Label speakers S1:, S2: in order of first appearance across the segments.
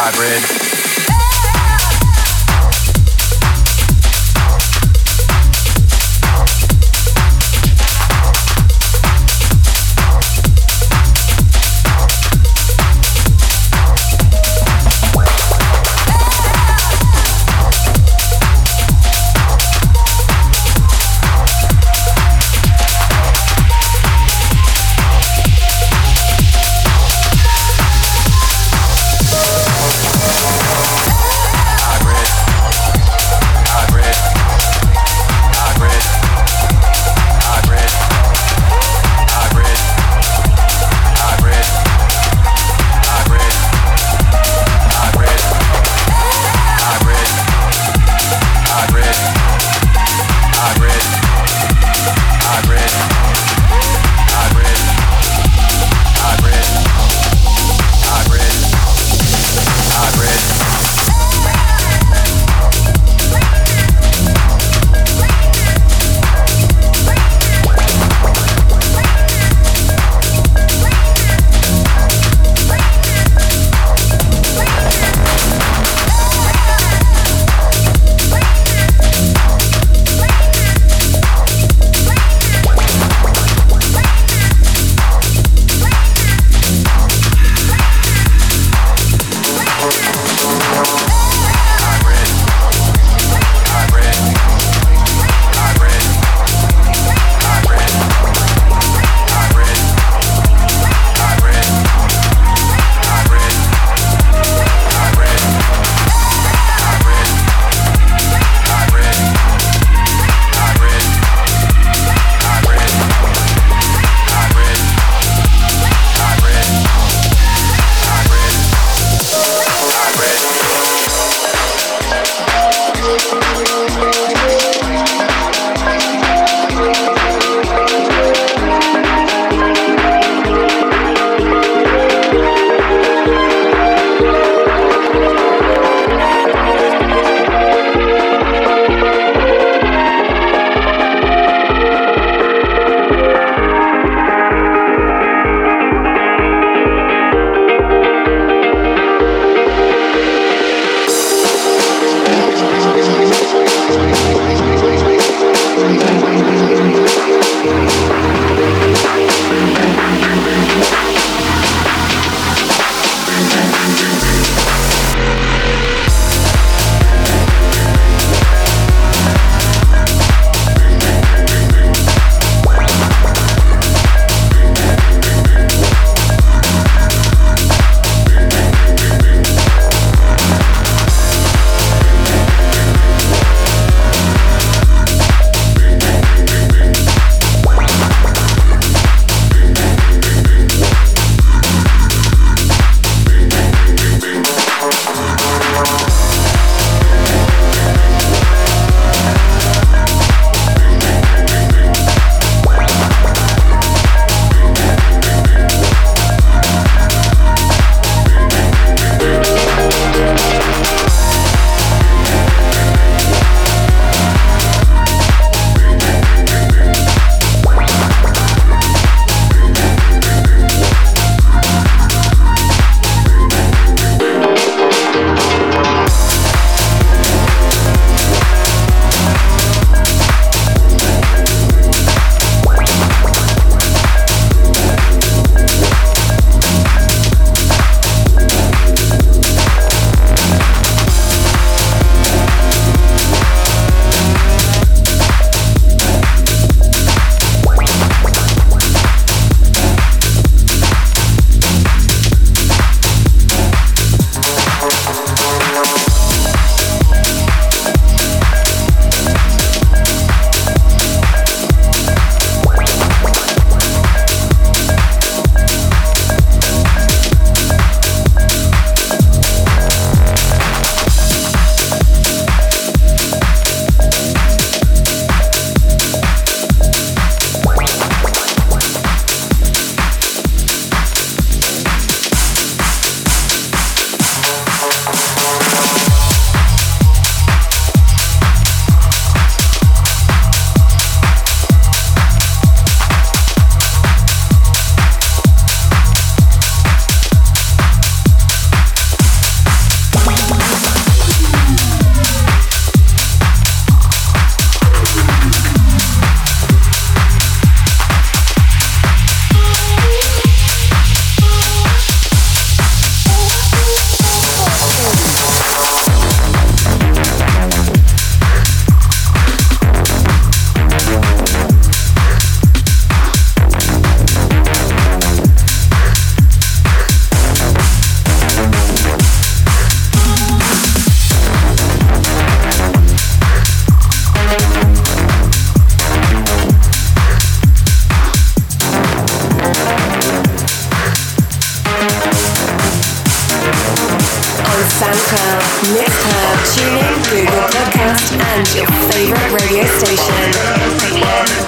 S1: hybrid. SoundCloud, Mixcloud, TuneIn, Google Podcast, and your favorite radio station.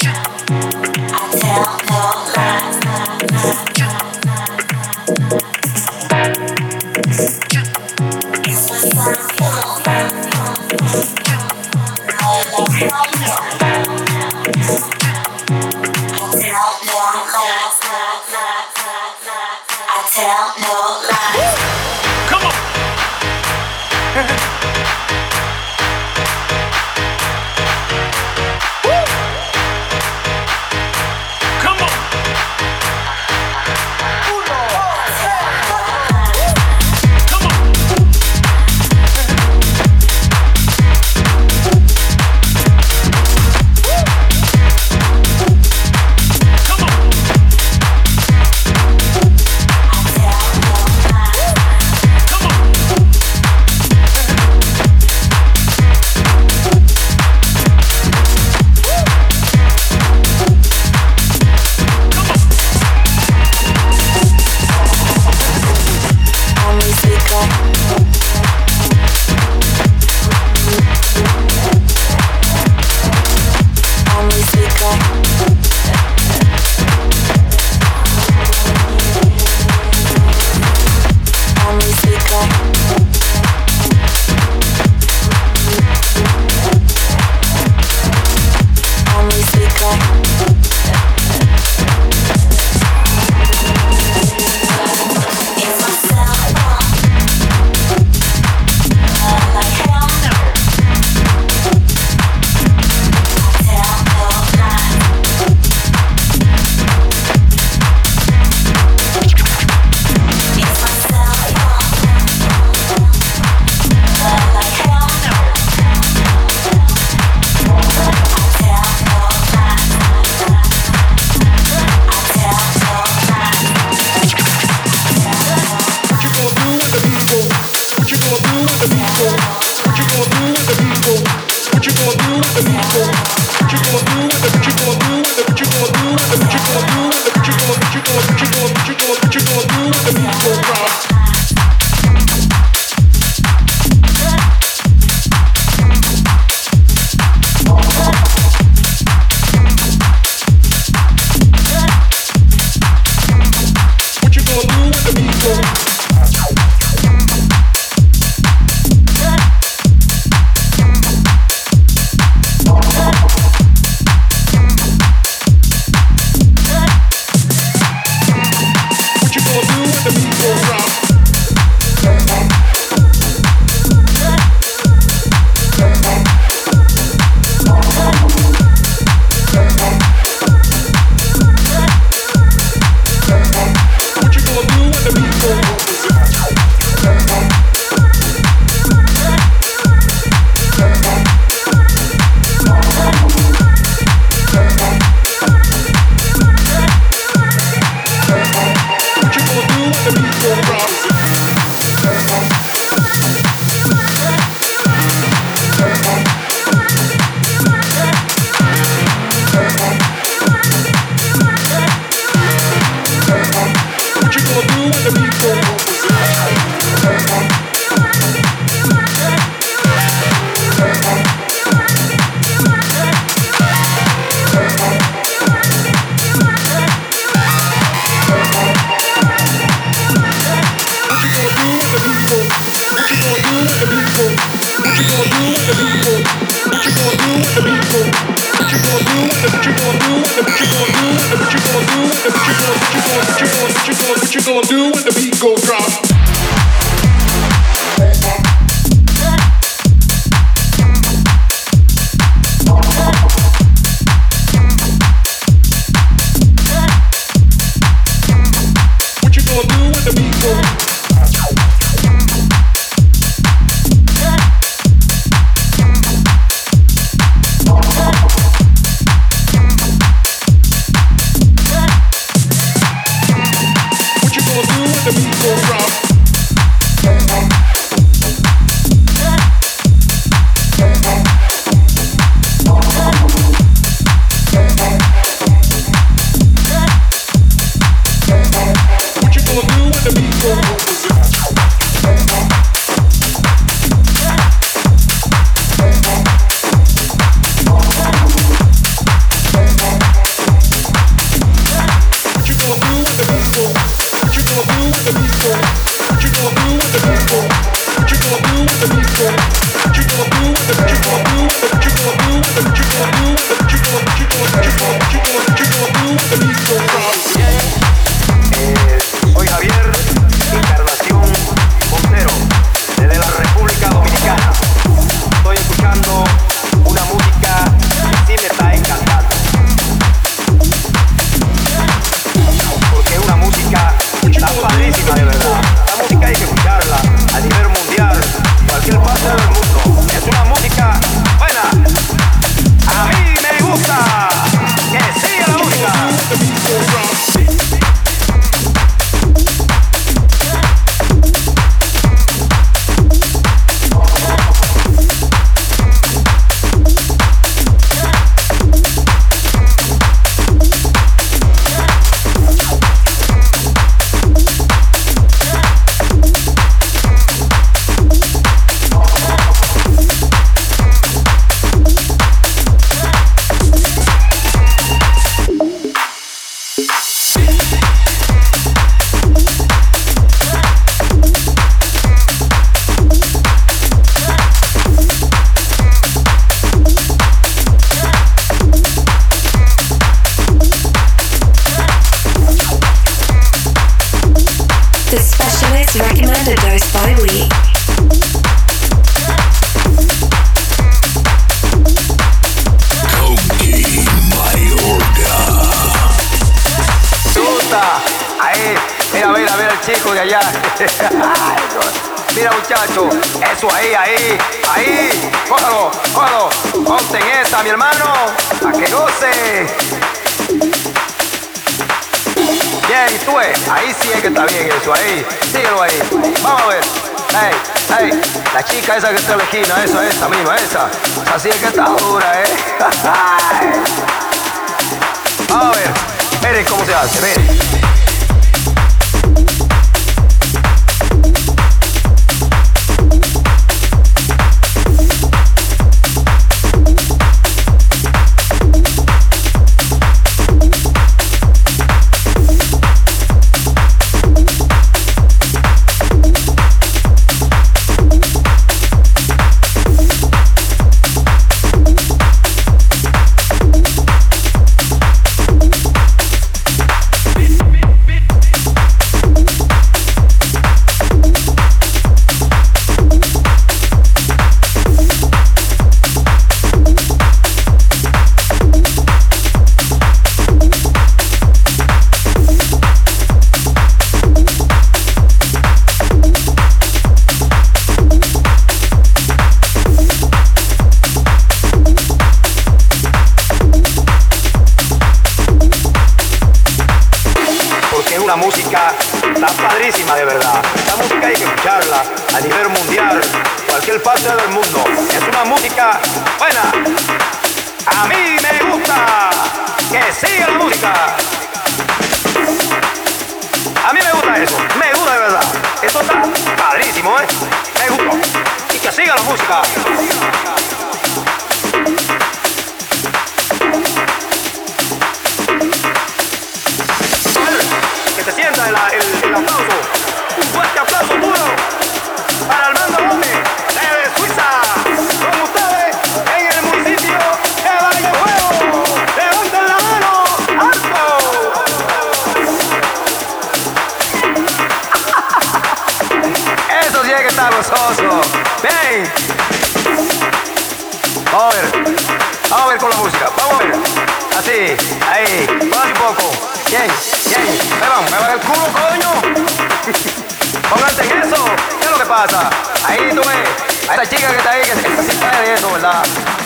S1: esquina, eso es, esta misma, ¿eh?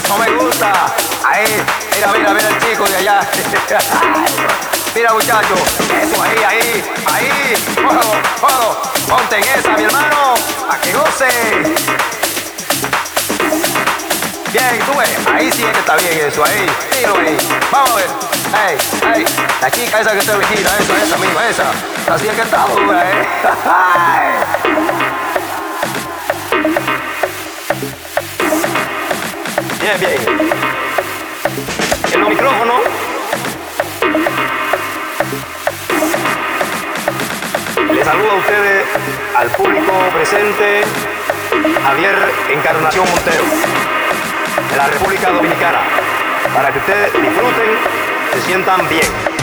S1: No me
S2: gusta. Ahí,
S3: mira, mira, mira el chico de allá. mira, muchachos. Eso, ahí, ahí, ahí. Bueno, bueno. Ponte en esa, mi hermano. A que goce. Bien, tú ves. Ahí sí que está bien eso, ahí. Tiro ahí. Vamos a ver. Hey, hey. La chica esa que está vestida, esa, esa misma, esa. Así es que está. Bien, bien. En los micrófonos. Les saludo a ustedes, al público presente, Javier Encarnación Montero, de la República Dominicana, para que ustedes disfruten, se sientan bien.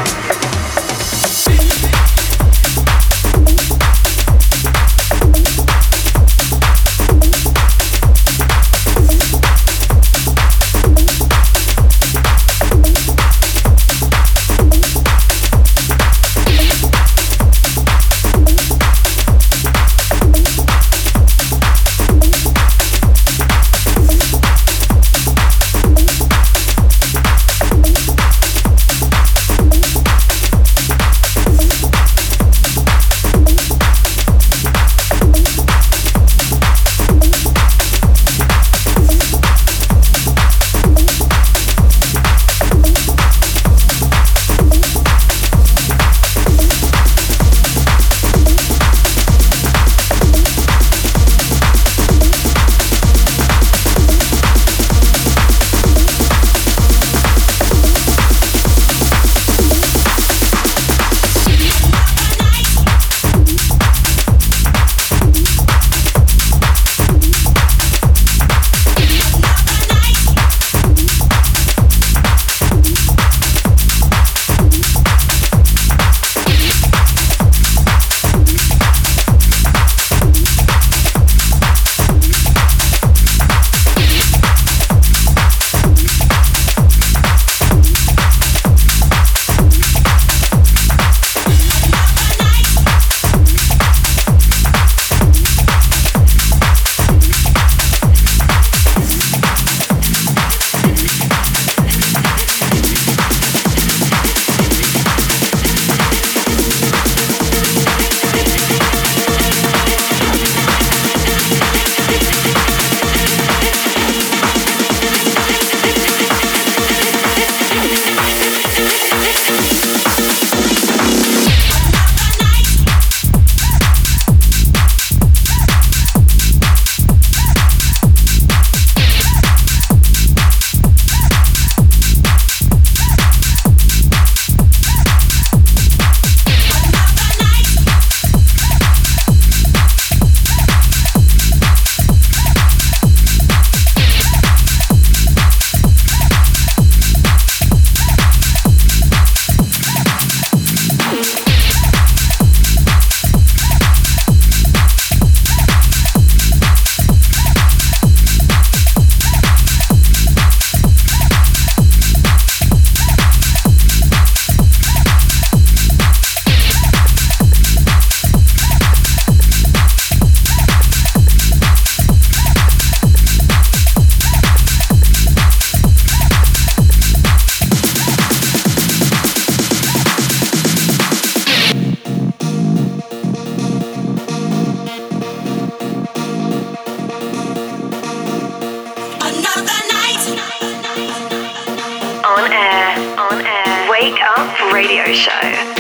S1: Show.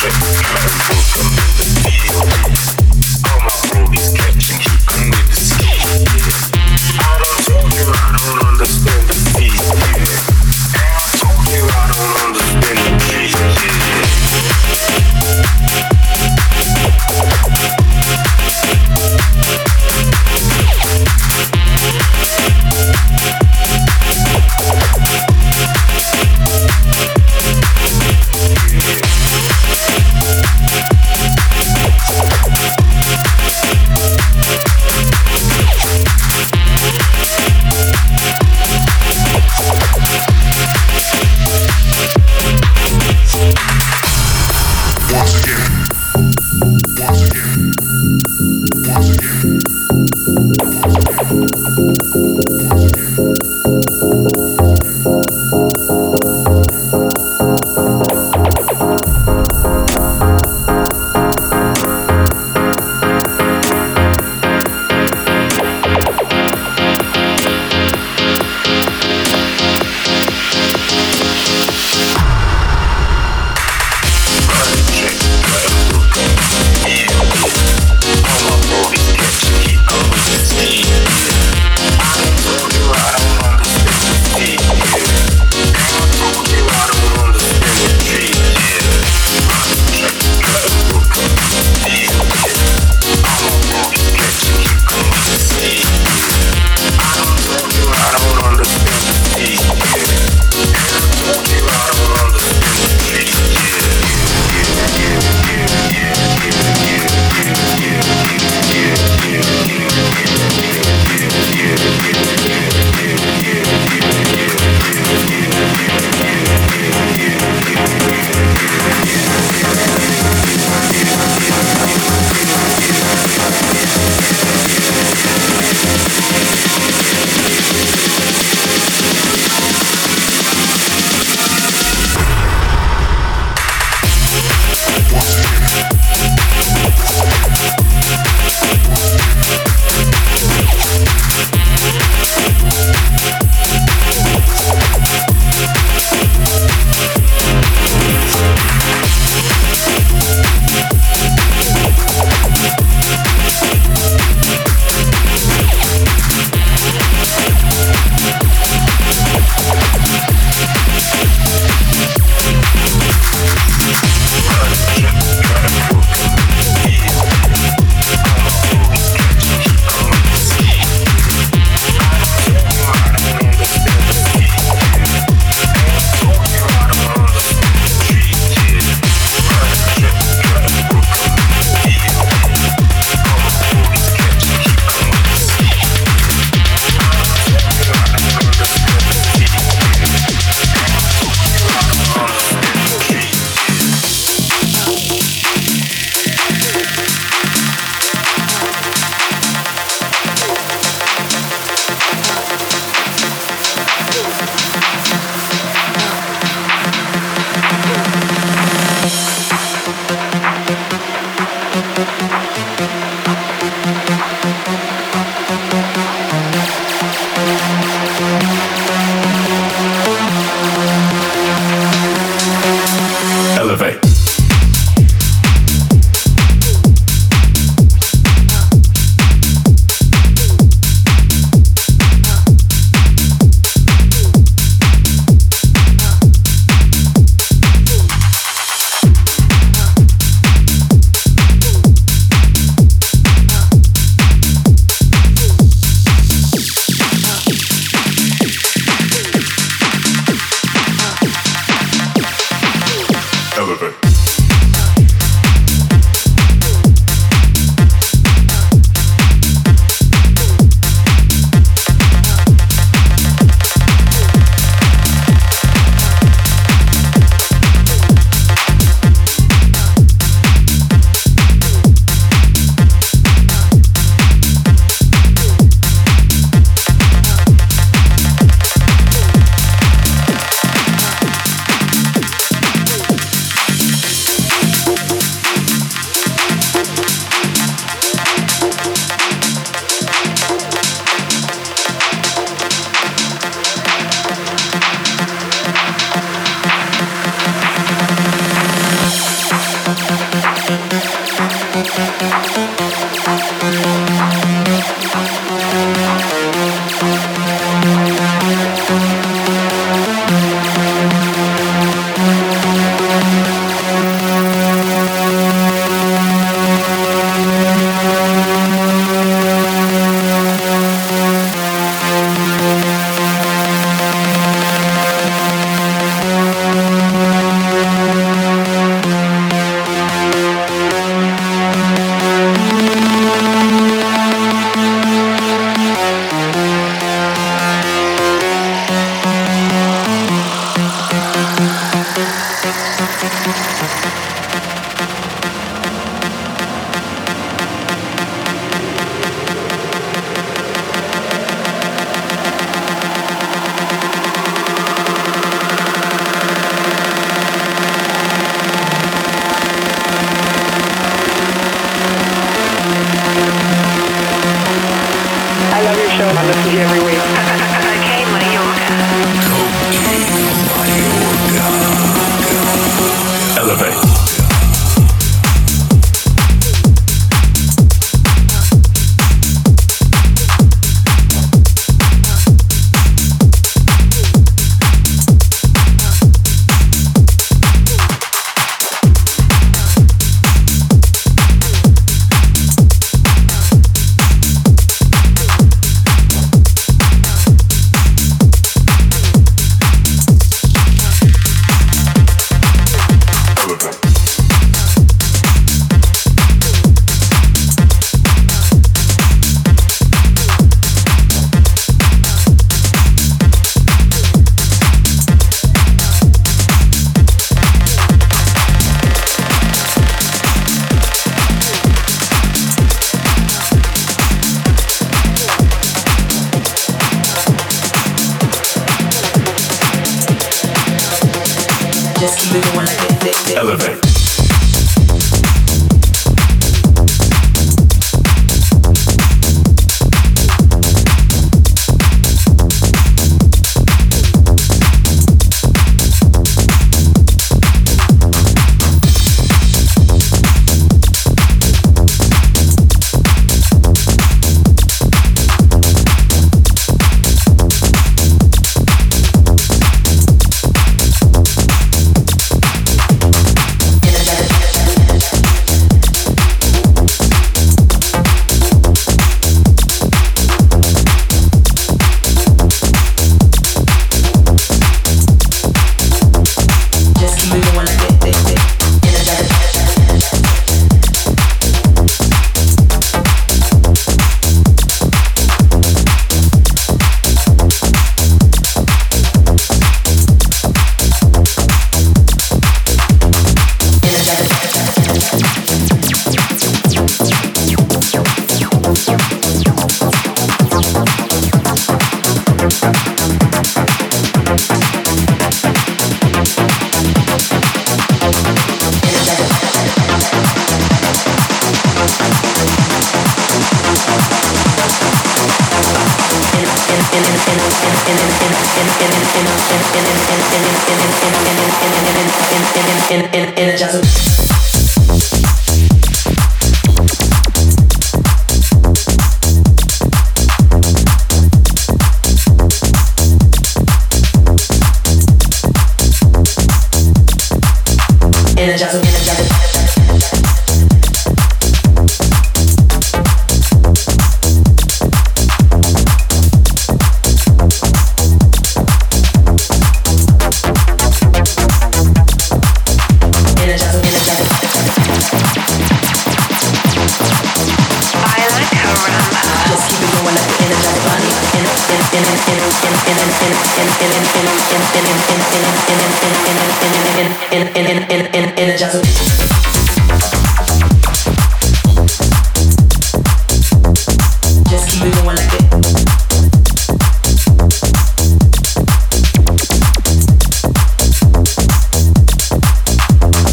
S1: Perfect. Perfect. Perfect.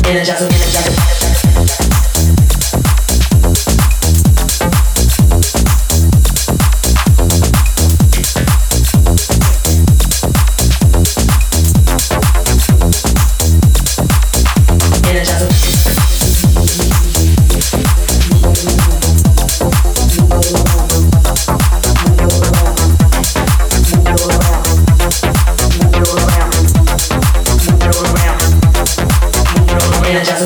S4: energize,
S5: energize. energizing.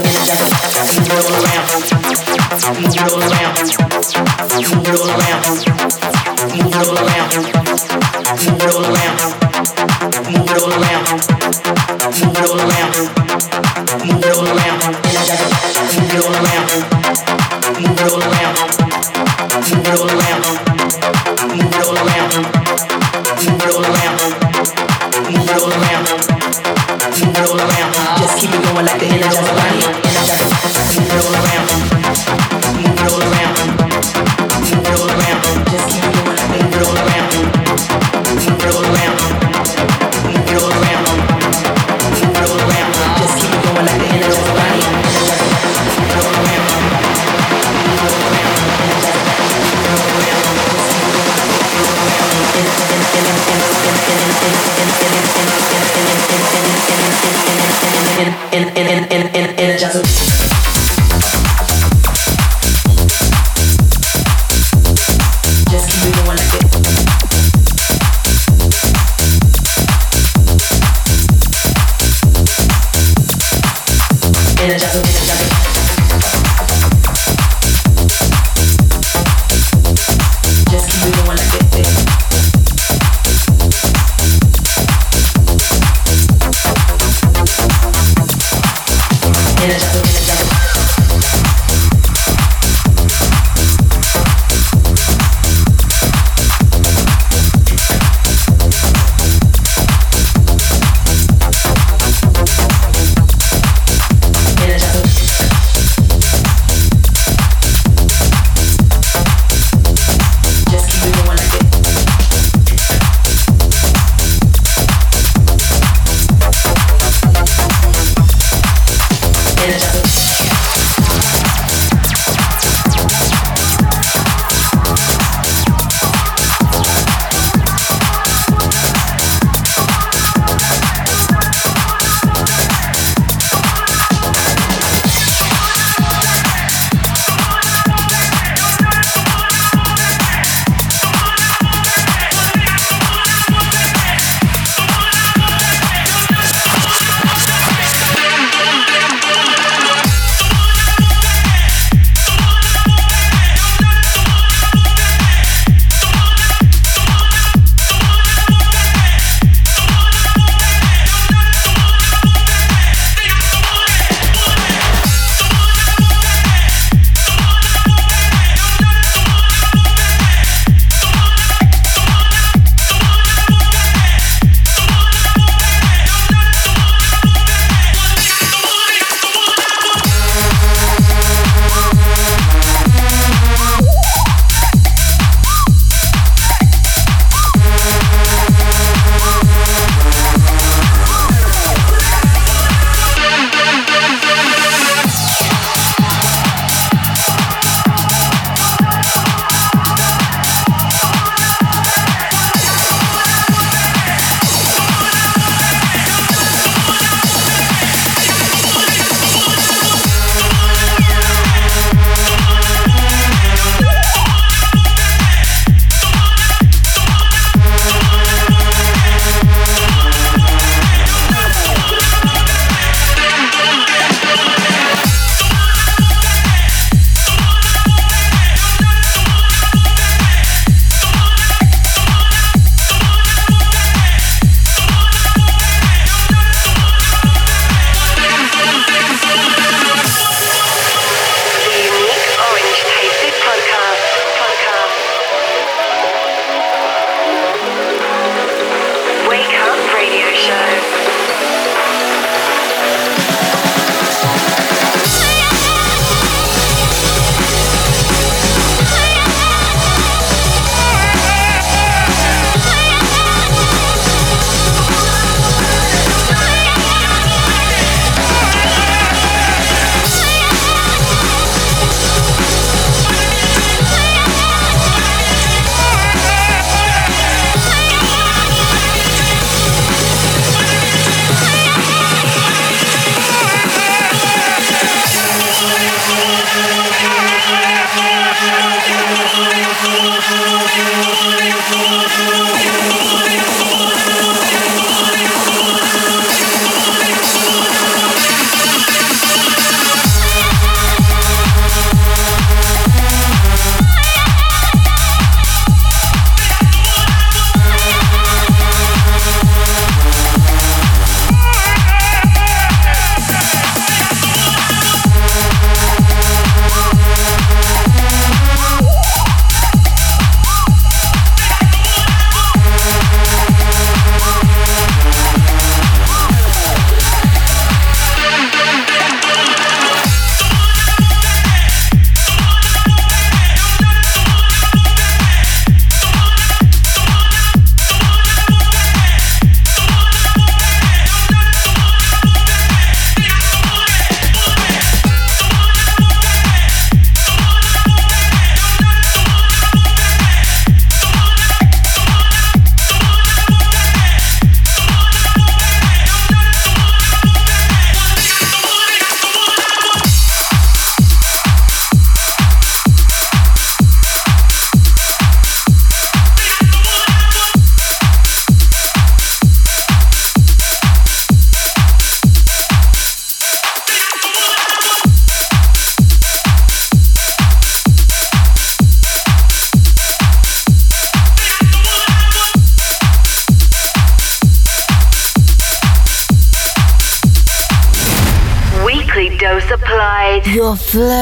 S5: Minnesota.